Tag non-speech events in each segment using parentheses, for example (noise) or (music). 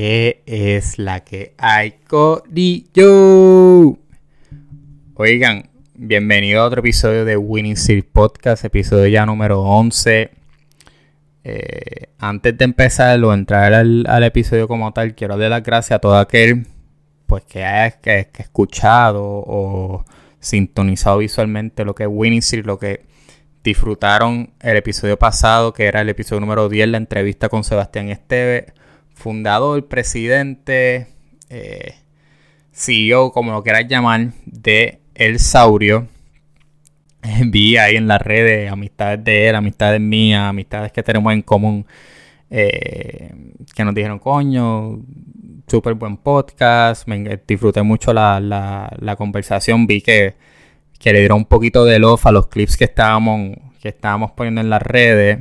¿Qué es la que hay, Corillo? Oigan, bienvenido a otro episodio de Winning Series Podcast, episodio ya número 11. Eh, antes de empezar o entrar al, episodio como tal, quiero dar las gracias a todo aquel pues, que haya que, escuchado o sintonizado visualmente lo que es Winning Series, lo que disfrutaron el episodio pasado, que era el episodio número 10, la entrevista con Sebastián Esteve fundador, presidente, eh, CEO, como lo quieras llamar, de El Saurio. Vi ahí en las redes amistades de él, amistades mías, amistades que tenemos en común, eh, que nos dijeron, coño, súper buen podcast, me disfruté mucho la, conversación, vi que, que, le dieron un poquito de love a los clips que estábamos, que estábamos poniendo en las redes.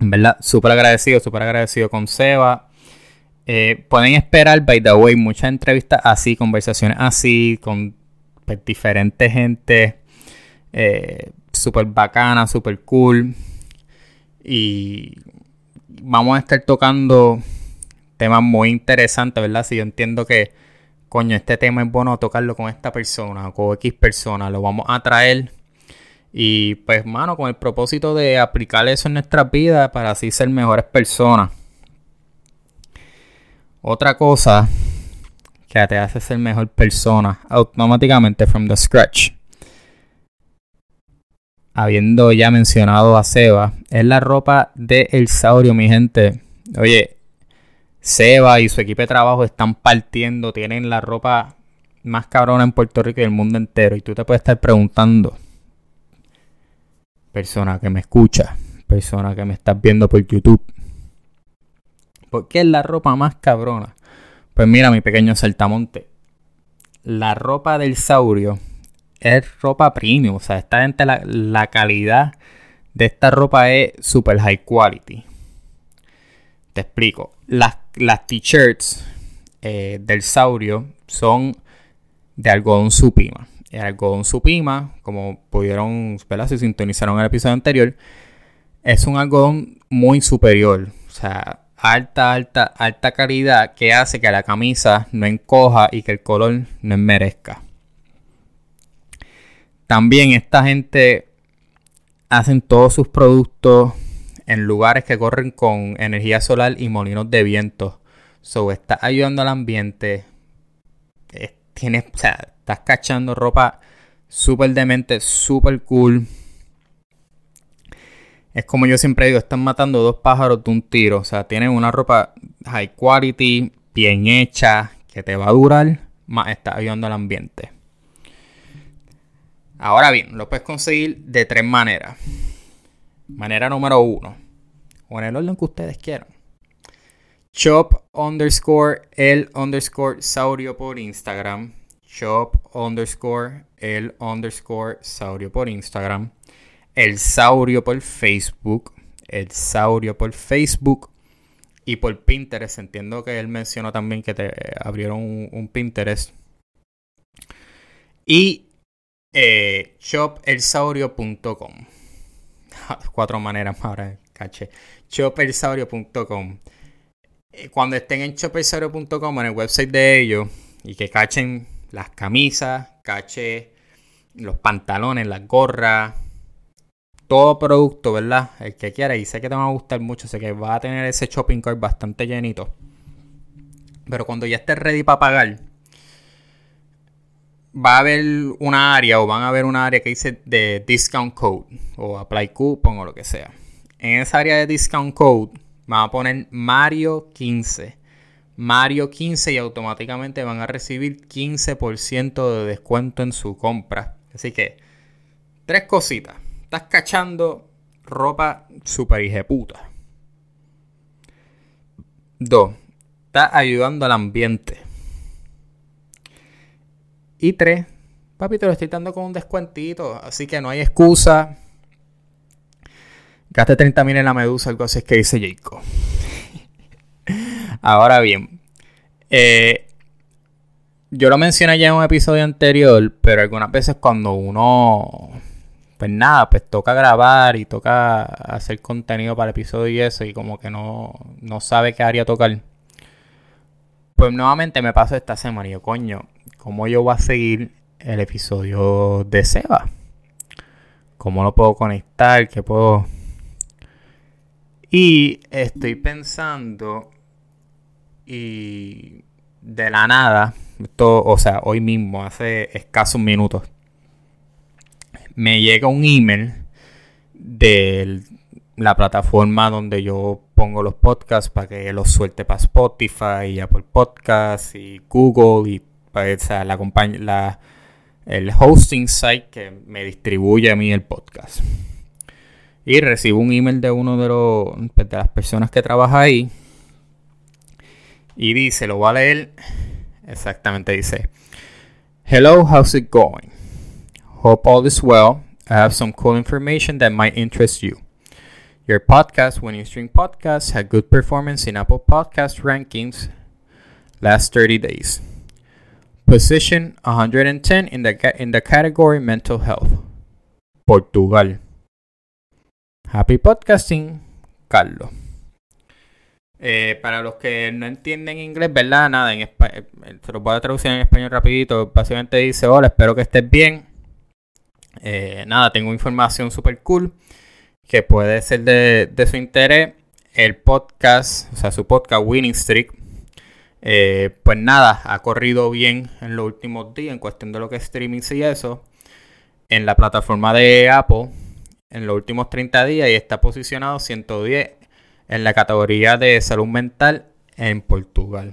Verdad, súper agradecido, súper agradecido con Seba. Eh, pueden esperar, by the way, muchas entrevistas así, conversaciones así, con pues, diferentes gente. Eh, súper bacana, súper cool. Y vamos a estar tocando temas muy interesantes, ¿verdad? Si yo entiendo que, coño, este tema es bueno tocarlo con esta persona o con X persona, lo vamos a traer y pues, mano, con el propósito de aplicar eso en nuestras vidas para así ser mejores personas. Otra cosa que te hace ser mejor persona automáticamente from the scratch. Habiendo ya mencionado a Seba, es la ropa de El Saurio, mi gente. Oye, Seba y su equipo de trabajo están partiendo, tienen la ropa más cabrona en Puerto Rico y el mundo entero. Y tú te puedes estar preguntando, persona que me escucha, persona que me estás viendo por YouTube. ¿Por qué es la ropa más cabrona? Pues mira, mi pequeño saltamonte. La ropa del saurio es ropa premium. O sea, esta gente, la, la calidad de esta ropa es super high quality. Te explico. Las, las t-shirts eh, del saurio son de algodón supima el algodón supima, como pudieron, ¿verdad? Si sintonizaron el episodio anterior, es un algodón muy superior. O sea, alta, alta, alta calidad que hace que la camisa no encoja y que el color no enmerezca. También esta gente hacen todos sus productos en lugares que corren con energía solar y molinos de viento. So, está ayudando al ambiente. Tiene, o sea, Estás cachando ropa súper demente, súper cool. Es como yo siempre digo, están matando dos pájaros de un tiro. O sea, tienen una ropa high quality, bien hecha, que te va a durar, más está ayudando al ambiente. Ahora bien, lo puedes conseguir de tres maneras. Manera número uno, o en el orden que ustedes quieran. Shop underscore el underscore saurio por Instagram shop underscore el underscore saurio por Instagram, el saurio por Facebook, el saurio por Facebook y por Pinterest. Entiendo que él mencionó también que te abrieron un, Pinterest. Y eh. (laughs) Cuatro maneras ahora, caché. Shopelsaurio.com. Eh, cuando estén en shopelsaurio.com, en el website de ellos, y que cachen las camisas, caché, los pantalones, las gorras, todo producto, ¿verdad? El que quiera y sé que te va a gustar mucho, sé que va a tener ese shopping cart bastante llenito. Pero cuando ya estés ready para pagar, va a haber una área o van a haber una área que dice de discount code o apply coupon o lo que sea. En esa área de discount code van a poner Mario 15 Mario 15 y automáticamente van a recibir 15% de descuento en su compra. Así que, tres cositas. Estás cachando ropa super hijeputa. Dos, estás ayudando al ambiente. Y tres, papi, te lo estoy dando con un descuentito. Así que no hay excusa. Gaste 30 mil en la medusa, algo así es que dice Jacob. (laughs) Ahora bien, eh, yo lo mencioné ya en un episodio anterior, pero algunas veces cuando uno, pues nada, pues toca grabar y toca hacer contenido para el episodio y eso, y como que no, no sabe qué área tocar, Pues nuevamente me pasó esta semana y yo, coño, ¿cómo yo voy a seguir el episodio de Seba? ¿Cómo lo puedo conectar? ¿Qué puedo...? Y estoy pensando y de la nada, esto, o sea, hoy mismo, hace escasos minutos, me llega un email de la plataforma donde yo pongo los podcasts para que los suelte para Spotify y Apple Podcasts y Google y pues, la, la, el hosting site que me distribuye a mí el podcast. Y recibo un email de uno de, los, pues, de las personas que trabaja ahí. Y dice, lo voy a leer. Exactamente dice. Hello, how's it going? Hope all is well. I have some cool information that might interest you. Your podcast, When You Stream Podcasts, had good performance in Apple Podcast rankings last 30 days. Position 110 in the, in the category Mental Health. Portugal. Happy Podcasting, Carlos. Eh, para los que no entienden inglés, ¿verdad? Nada, en español, eh, se lo voy a traducir en español rapidito. Básicamente dice, hola, espero que estés bien. Eh, nada, tengo información super cool que puede ser de, su interés. El podcast, o sea, su podcast Winning Streak, pues nada, ha corrido bien en los últimos días en cuestión de lo que es streaming y eso. En la plataforma de Apple en los últimos 30 días y está posicionado 110 en la categoría de salud mental en Portugal.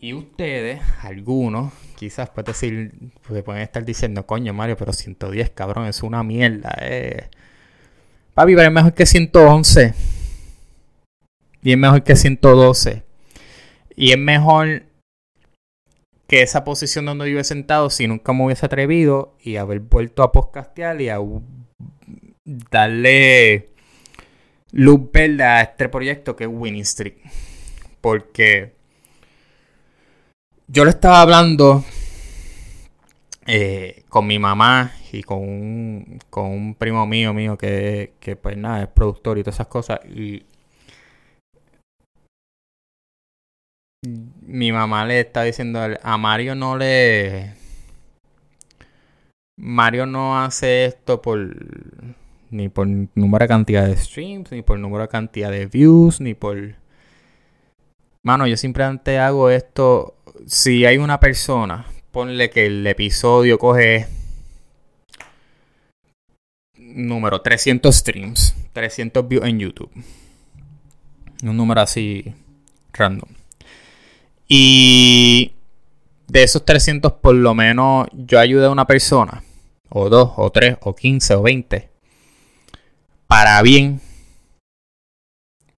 Y ustedes, algunos, quizás pueden decir, pues pueden estar diciendo, coño Mario, pero 110, cabrón, es una mierda. Eh. Papi, pero es mejor que 111. Y es mejor que 112. Y es mejor que esa posición donde yo he sentado si nunca me hubiese atrevido y haber vuelto a podcastear y a darle luz verde a este proyecto que es Winning Street. Porque yo lo estaba hablando eh, con mi mamá y con un, con un primo mío mío que, que pues nada, es productor y todas esas cosas. Y mi mamá le está diciendo a Mario no le Mario no hace esto por ni por número de cantidad de streams, ni por número de cantidad de views, ni por Mano, yo simplemente hago esto si hay una persona, ponle que el episodio coge número 300 streams, 300 views en YouTube. Un número así random. Y de esos 300, por lo menos yo ayudé a una persona, o dos, o tres, o quince, o veinte, para bien.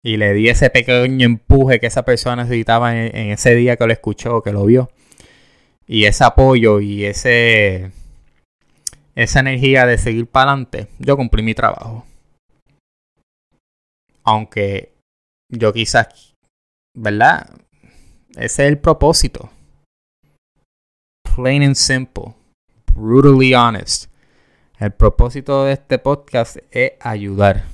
Y le di ese pequeño empuje que esa persona necesitaba en, en ese día que lo escuchó, que lo vio. Y ese apoyo y ese esa energía de seguir para adelante, yo cumplí mi trabajo. Aunque yo quizás, ¿verdad? Ese es el propósito. Plain and simple. Brutally honest. El propósito de este podcast es ayudar.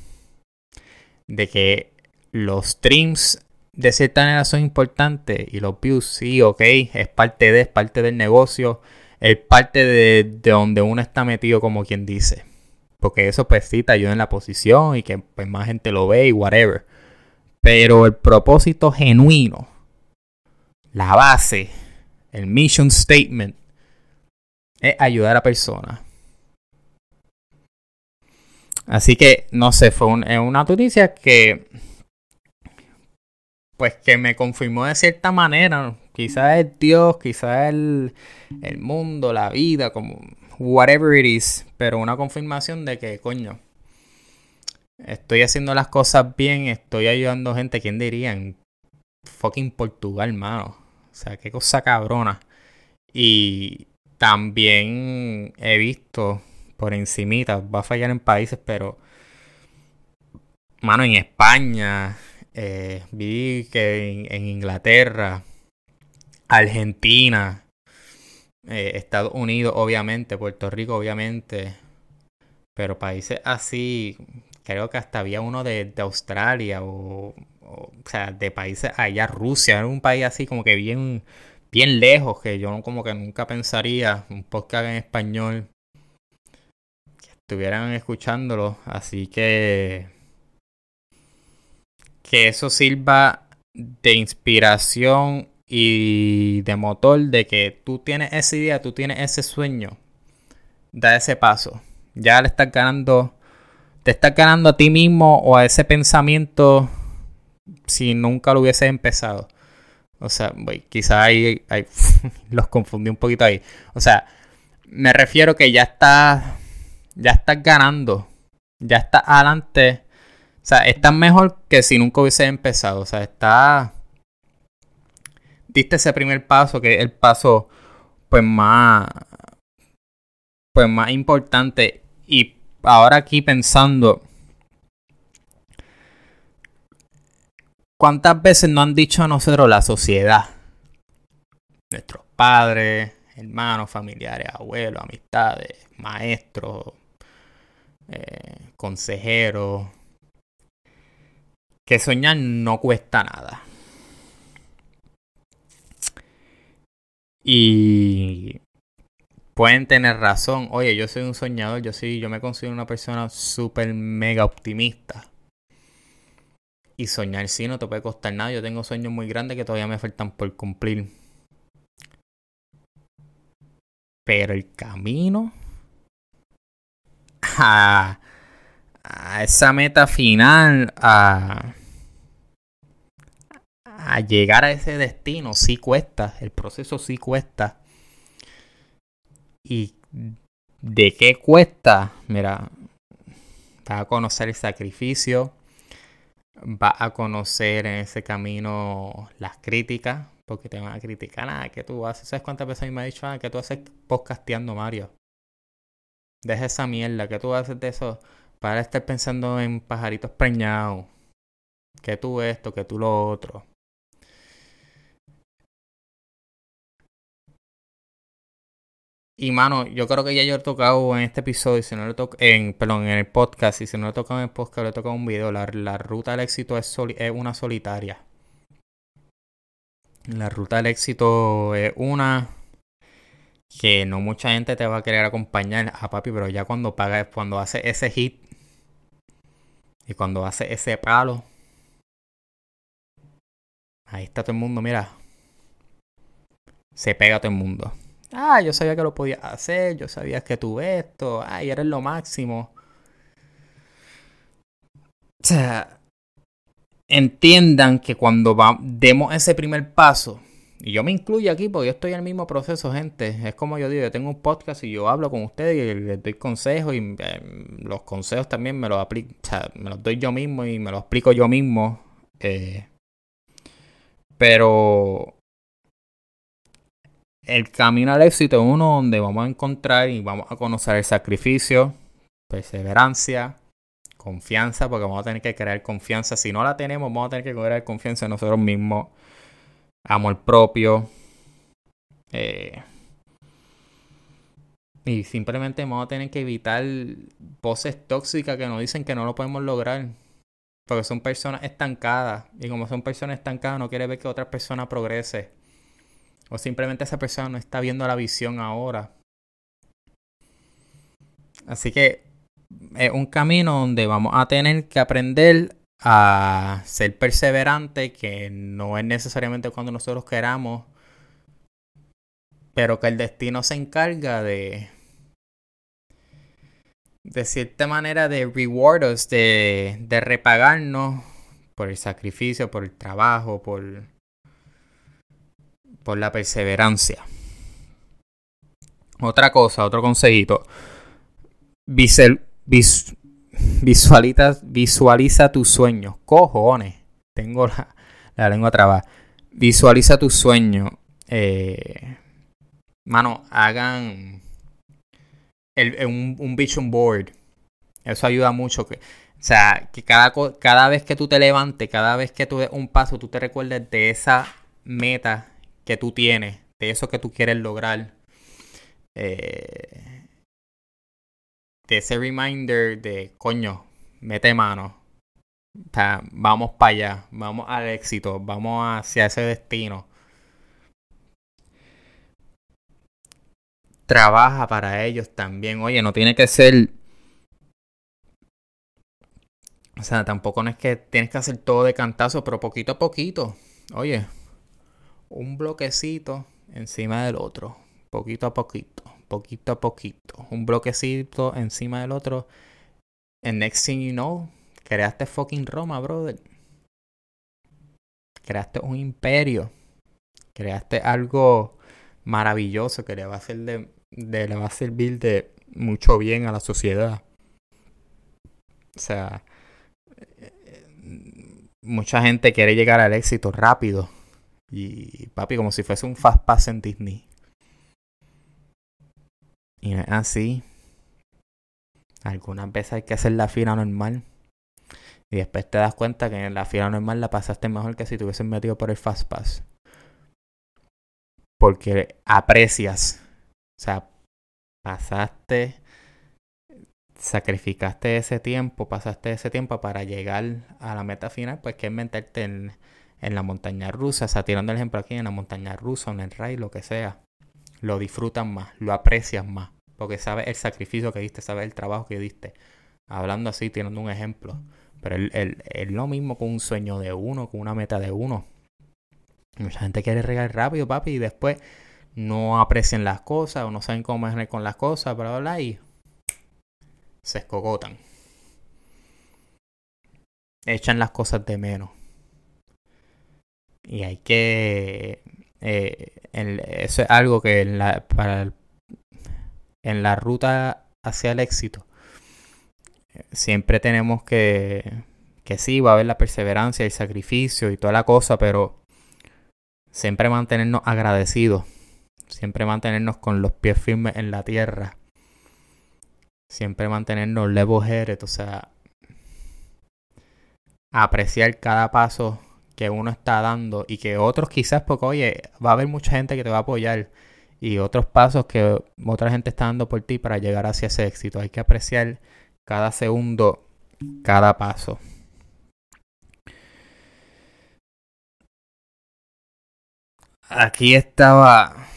De que los streams de cierta manera son importantes y los views sí, ok, es parte de, es parte del negocio, es parte de, de donde uno está metido como quien dice. Porque eso pues sí te ayuda en la posición y que pues, más gente lo ve y whatever. Pero el propósito genuino la base, el mission statement, es ayudar a personas. Así que, no sé, fue una noticia que, pues que me confirmó de cierta manera, quizás es Dios, quizás el, el mundo, la vida, como whatever it is, pero una confirmación de que, coño, estoy haciendo las cosas bien, estoy ayudando gente, ¿quién diría? En fucking Portugal, mano. O sea, qué cosa cabrona. Y también he visto por encimita, va a fallar en países, pero... Mano, en España, eh, vi que en, Inglaterra, Argentina, eh, Estados Unidos, obviamente, Puerto Rico, obviamente, pero países así, creo que hasta había uno de, Australia o, o sea, de países allá, Rusia, era un país así como que bien, bien lejos, que yo como que nunca pensaría, un podcast en español, que estuvieran escuchándolo, así que que eso sirva de inspiración y de motor de que tú tienes esa idea, tú tienes ese sueño, da ese paso. Ya le estás ganando, te estás ganando a ti mismo o a ese pensamiento si nunca lo hubiese empezado. O sea, quizá ahí, (laughs) los confundí un poquito ahí. O sea, me refiero que ya estás, ya estás ganando, ya estás adelante. O sea, estás mejor que si nunca hubiese empezado. O sea, está diste ese primer paso, que es el paso pues más pues más importante y ahora aquí pensando ¿Cuántas veces nos han dicho a nosotros la sociedad? Nuestros padres, hermanos, familiares, abuelos, amistades, maestros, eh, consejeros, que soñar no cuesta nada. Y pueden tener razón. Oye, yo soy un soñador, yo sí, yo me considero una persona súper mega optimista. Y soñar sí no te puede costar nada. Yo tengo sueños muy grandes que todavía me faltan por cumplir. Pero el camino (laughs) a, esa meta final, a, a llegar a ese destino sí cuesta, el proceso sí cuesta. ¿Y de qué cuesta? Mira, va a conocer el sacrificio, va a conocer en ese camino las críticas, porque te van a criticar, ah, que tú haces, ¿sabes cuántas veces me ha dicho, ah, que tú haces podcasteando, Mario? Deja esa mierda, que tú haces de eso para estar pensando en pajaritos preñados, que tú esto, que tú lo otro. Y mano, yo creo que ya yo he tocado en este episodio, si no lo toco, en, perdón, en el podcast, y si no lo he tocado en el podcast, lo he tocado en un video. La, ruta del éxito es, es una solitaria. La ruta del éxito es una que no mucha gente te va a querer acompañar a papi, pero ya cuando paga, cuando hace ese hit y cuando hace ese palo, ahí está todo el mundo, mira, se pega todo el mundo. Ah, yo sabía que lo podías hacer, yo sabía que tú esto, ay, eres lo máximo. O sea, entiendan que cuando demos ese primer paso, y yo me incluyo aquí porque yo estoy en el mismo proceso, gente. Es como yo digo, yo tengo un podcast y yo hablo con ustedes y les doy consejos y em, los consejos también me los doy yo mismo y me los explico yo mismo. Eh, pero el camino al éxito es uno donde vamos a encontrar y vamos a conocer el sacrificio, perseverancia, confianza, porque vamos a tener que crear confianza. Si no la tenemos, vamos a tener que crear confianza en nosotros mismos, amor propio. Eh, y simplemente vamos a tener que evitar voces tóxicas que nos dicen que no lo podemos lograr. Porque son personas estancadas. Y como son personas estancadas, no quiere ver que otra persona progrese. O simplemente esa persona no está viendo la visión ahora. Así que es un camino donde vamos a tener que aprender a ser perseverante, que no es necesariamente cuando nosotros queramos, pero que el destino se encarga de, de cierta manera, de reward de, de repagarnos por el sacrificio, por el trabajo, por por la perseverancia. Otra cosa, otro consejito. visualiza, visualiza tus sueños. Cojones. Tengo la, lengua trabada. Visualiza tus sueños. Eh, mano, hagan un, un, vision board. Eso ayuda mucho. Que, o sea, que cada, cada vez que tú te levantes, cada vez que tú des un paso, tú te recuerdes de esa meta que tú tienes, de eso que tú quieres lograr. Eh, de ese reminder de, coño, mete mano. O vamos para allá, vamos al éxito, vamos hacia ese destino. Trabaja para ellos también. Oye, no tiene que ser o sea, tampoco no es que tienes que hacer todo de cantazo, pero poquito a poquito. Oye, un bloquecito encima del otro. Poquito a poquito. Poquito a poquito. Un bloquecito encima del otro. And next thing you know, creaste fucking Roma, brother. Creaste un imperio. Creaste algo maravilloso que le va a hacer de, le va a servir de mucho bien a la sociedad. O sea, mucha gente quiere llegar al éxito rápido. Y papi, como si fuese un fast pass en Disney. Y es así. Algunas veces hay que hacer la fila normal. Y después te das cuenta que en la fila normal la pasaste mejor que si te hubieses metido por el fast pass. Porque aprecias. O sea, pasaste sacrificaste ese tiempo, pasaste ese tiempo para llegar a la meta final, pues que es meterte en, la montaña rusa, o sea, tirando el ejemplo aquí, en la montaña rusa, en el rey, lo que sea. Lo disfrutan más, lo aprecias más, porque sabes el sacrificio que diste, sabes el trabajo que diste. Hablando así, tirando un ejemplo. Pero es lo mismo con un sueño de uno, con una meta de uno. Mucha gente quiere regar rápido, papi, y después no aprecian las cosas o no saben cómo manejar con las cosas, bla, bla, bla, y se escogotan. Echan las cosas de menos. Y hay que... Eh, eso es algo que en la, para en la ruta hacia el éxito siempre tenemos que... Que sí, va a haber la perseverancia, el sacrificio y toda la cosa, pero siempre mantenernos agradecidos. Siempre mantenernos con los pies firmes en la tierra siempre mantenernos level o sea, apreciar cada paso que uno está dando y que otros quizás, porque oye, va a haber mucha gente que te va a apoyar y otros pasos que otra gente está dando por ti para llegar hacia ese éxito. Hay que apreciar cada segundo, cada paso. Aquí estaba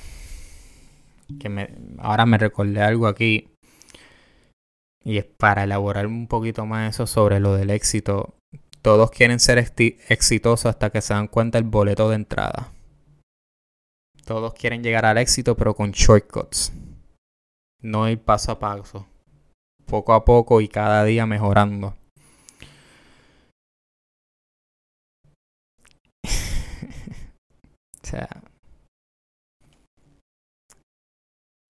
que me, ahora me recordé algo aquí y es para elaborar un poquito más eso sobre lo del éxito. Todos quieren ser exitosos hasta que se dan cuenta el boleto de entrada. Todos quieren llegar al éxito pero con shortcuts. No ir paso a paso. Poco a poco y cada día mejorando. (laughs) o sea.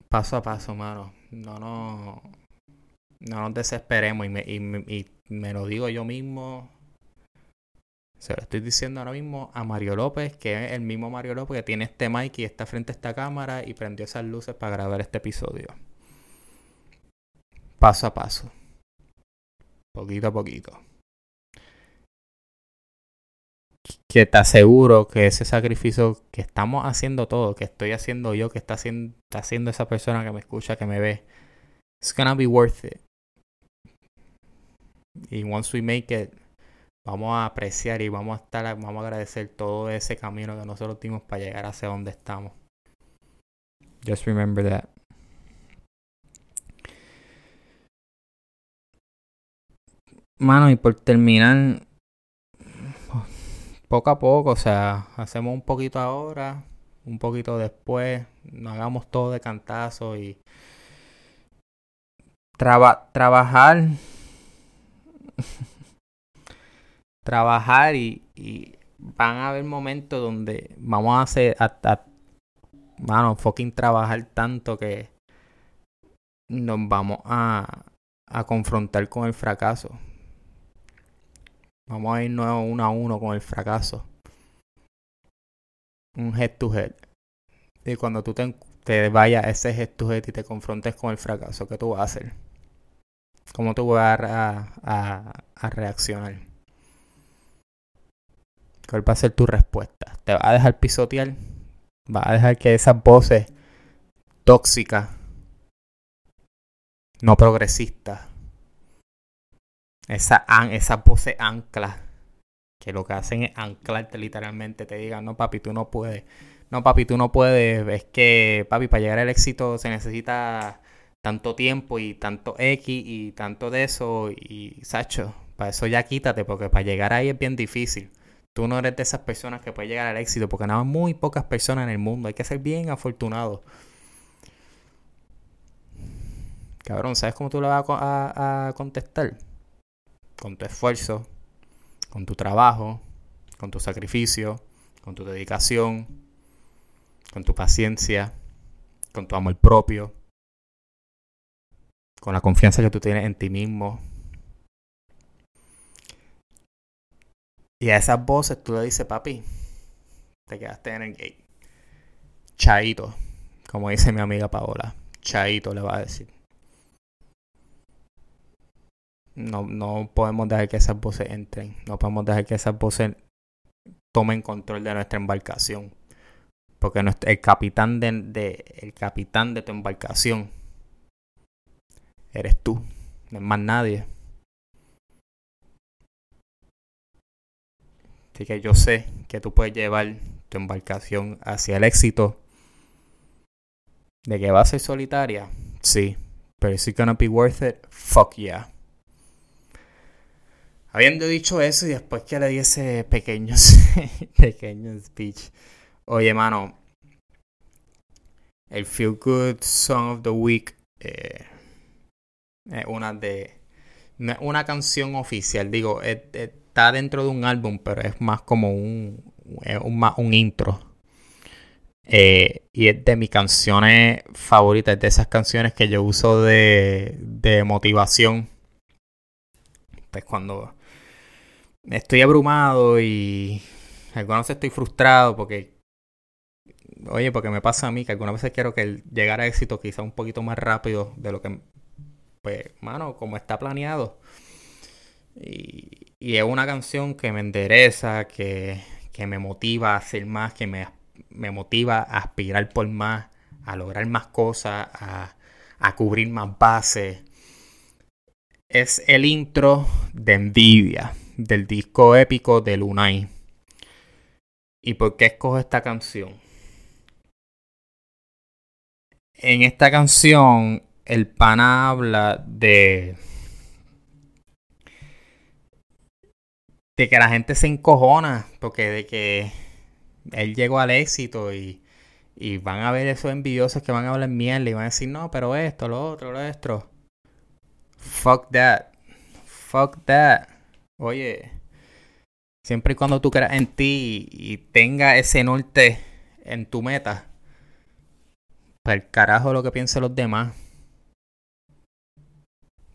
Paso a paso, mano. No, no no nos desesperemos y me, y, me lo digo yo mismo. Se lo estoy diciendo ahora mismo a Mario López, que es el mismo Mario López que tiene este mic y está frente a esta cámara y prendió esas luces para grabar este episodio. Paso a paso. Poquito a poquito. Que te aseguro que ese sacrificio que estamos haciendo todo, que estoy haciendo yo, que está haciendo, está haciendo esa persona que me escucha, que me ve, it's gonna be worth it. Y once we make it, vamos a apreciar y vamos a estar, vamos a agradecer todo ese camino que nosotros dimos para llegar hacia donde estamos. Just remember that. Mano, y por terminar, poco a poco, o sea, hacemos un poquito ahora, un poquito después, no hagamos todo de cantazo y trabajar trabajar y, van a haber momentos donde vamos a hacer hasta, mano, fucking trabajar tanto que nos vamos a, a confrontar con el fracaso. Vamos a irnos uno a uno con el fracaso. Un head to head. Y cuando tú te, vayas a ese head to head y te confrontes con el fracaso, ¿qué tú vas a hacer? ¿Cómo tú vas a reaccionar? ¿Cuál va a ser tu respuesta? ¿Te va a dejar pisotear? ¿Va a dejar que esas voces tóxicas, no progresistas, esa, esa pose ancla, que lo que hacen es anclarte literalmente, te digan, no papi, tú no puedes, no papi, tú no puedes, es que papi, para llegar al éxito se necesita tanto tiempo y tanto X y tanto de eso y Sacho, para eso ya quítate, porque para llegar ahí es bien difícil. Tú no eres de esas personas que pueden llegar al éxito, porque nada muy pocas personas en el mundo. Hay que ser bien afortunado. Cabrón, ¿sabes cómo tú le vas a, contestar? Con tu esfuerzo, con tu trabajo, con tu sacrificio, con tu dedicación, con tu paciencia, con tu amor propio, con la confianza que tú tienes en ti mismo. Y a esas voces tú le dices, papi, te quedaste en el gate. Chaito, como dice mi amiga Paola. Chaito le va a decir. No, no podemos dejar que esas voces entren. No podemos dejar que esas voces tomen control de nuestra embarcación. Porque el capitán de, el capitán de tu embarcación eres tú. No es más nadie. Así que yo sé que tú puedes llevar tu embarcación hacia el éxito. ¿De que va a ser solitaria? Sí. Pero is it gonna be worth it? Fuck yeah. Habiendo dicho eso y después que le di ese pequeño, (laughs) speech. Oye, mano. El Feel Good Song of the Week eh, es una de. una canción oficial. Digo, está dentro de un álbum, pero es más como un. un, un intro. Eh, y es de mis canciones favoritas, de esas canciones que yo uso de, de motivación. Pues cuando estoy abrumado y algunas veces estoy frustrado porque, oye, porque me pasa a mí que algunas veces quiero que llegar a éxito quizá un poquito más rápido de lo que, pues, mano, como está planeado. Y, es una canción que me endereza, que, que me motiva a hacer más, que me, me, motiva a aspirar por más, a lograr más cosas, a, a cubrir más bases. Es el intro de Envidia del disco épico de Lunay. ¿Y por qué escojo esta canción? En esta canción, el pana habla de. De que la gente se encojona, porque de que él llegó al éxito y, y van a ver esos envidiosos que van a hablar mierda y van a decir, no, pero esto, lo otro, lo otro. Fuck that. Fuck that. Oye, siempre y cuando tú creas en ti y, tenga ese norte en tu meta, para el carajo lo que piensen los demás.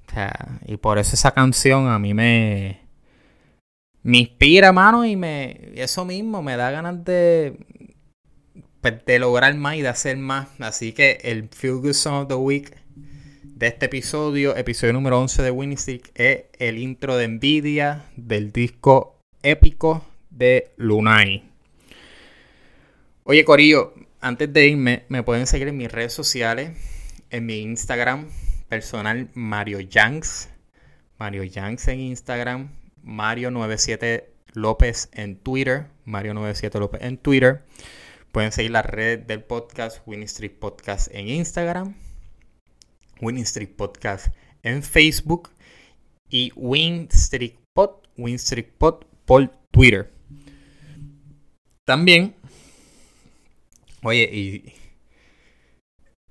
O sea, y por eso esa canción a mí me, me inspira, mano, y me eso mismo me da ganas de, pues, de lograr más y de hacer más. Así que el Feel Good Song of the Week de este episodio, episodio número 11 de Winning Stick, es el intro de Nvidia del disco épico de Lunay. Oye, Corillo, antes de irme, me pueden seguir en mis redes sociales, en mi Instagram personal, Mario Yanks. Mario Yanks en Instagram, Mario97 López en Twitter, Mario97 López en Twitter. Pueden seguir la red del podcast, Winning Street Podcast en Instagram Winning Street Podcast en Facebook y Win Street Pod, Win Street Pod por Twitter. También, oye, y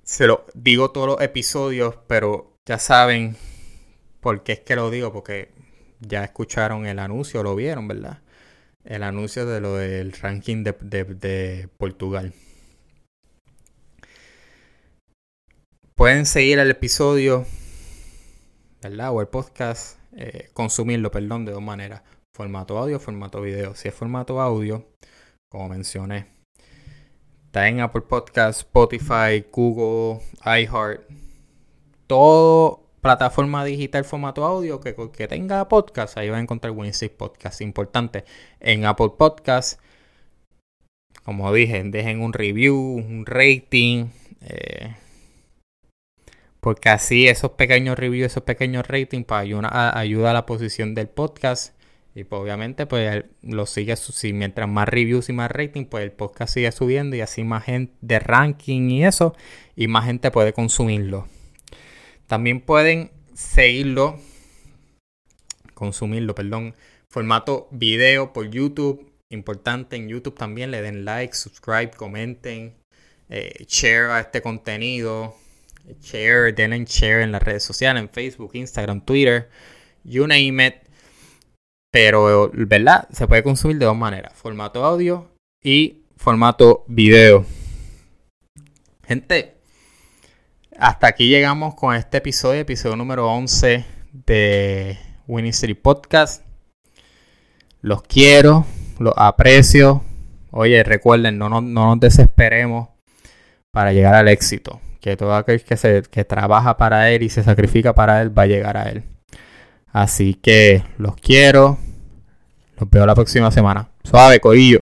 se lo digo todos los episodios, pero ya saben por qué es que lo digo, porque ya escucharon el anuncio, lo vieron, ¿verdad? El anuncio de lo del ranking de, de Portugal. Pueden seguir el episodio, ¿verdad? O el podcast, eh, consumirlo, perdón, de dos maneras. Formato audio, formato video. Si es formato audio, como mencioné, está en Apple Podcast, Spotify, Google, iHeart. Todo plataforma digital formato audio que, que tenga podcast, ahí va a encontrar Wincy Podcast. Importante, en Apple Podcast, como dije, dejen un review, un rating. Eh, Porque así esos pequeños reviews, esos pequeños ratings, pues ayuda a, la posición del podcast. Y pues obviamente pues lo sigue, si mientras más reviews y más rating, pues el podcast sigue subiendo y así más gente de ranking y eso, y más gente puede consumirlo. También pueden seguirlo, consumirlo, perdón, formato video por YouTube. Importante en YouTube también, le den like, subscribe, comenten, eh, share a este contenido, share, denle share en las redes sociales, en Facebook, Instagram, Twitter, you name it. Pero, ¿verdad? Se puede consumir de dos maneras, formato audio y formato video. Gente, hasta aquí llegamos con este episodio, episodio número 11 de Winning Podcast. Los quiero, los aprecio. Oye, recuerden, no, no, nos desesperemos para llegar al éxito. Que todo aquel que, se, que trabaja para él y se sacrifica para él va a llegar a él. Así que los quiero. Los veo la próxima semana. Suave, corillo.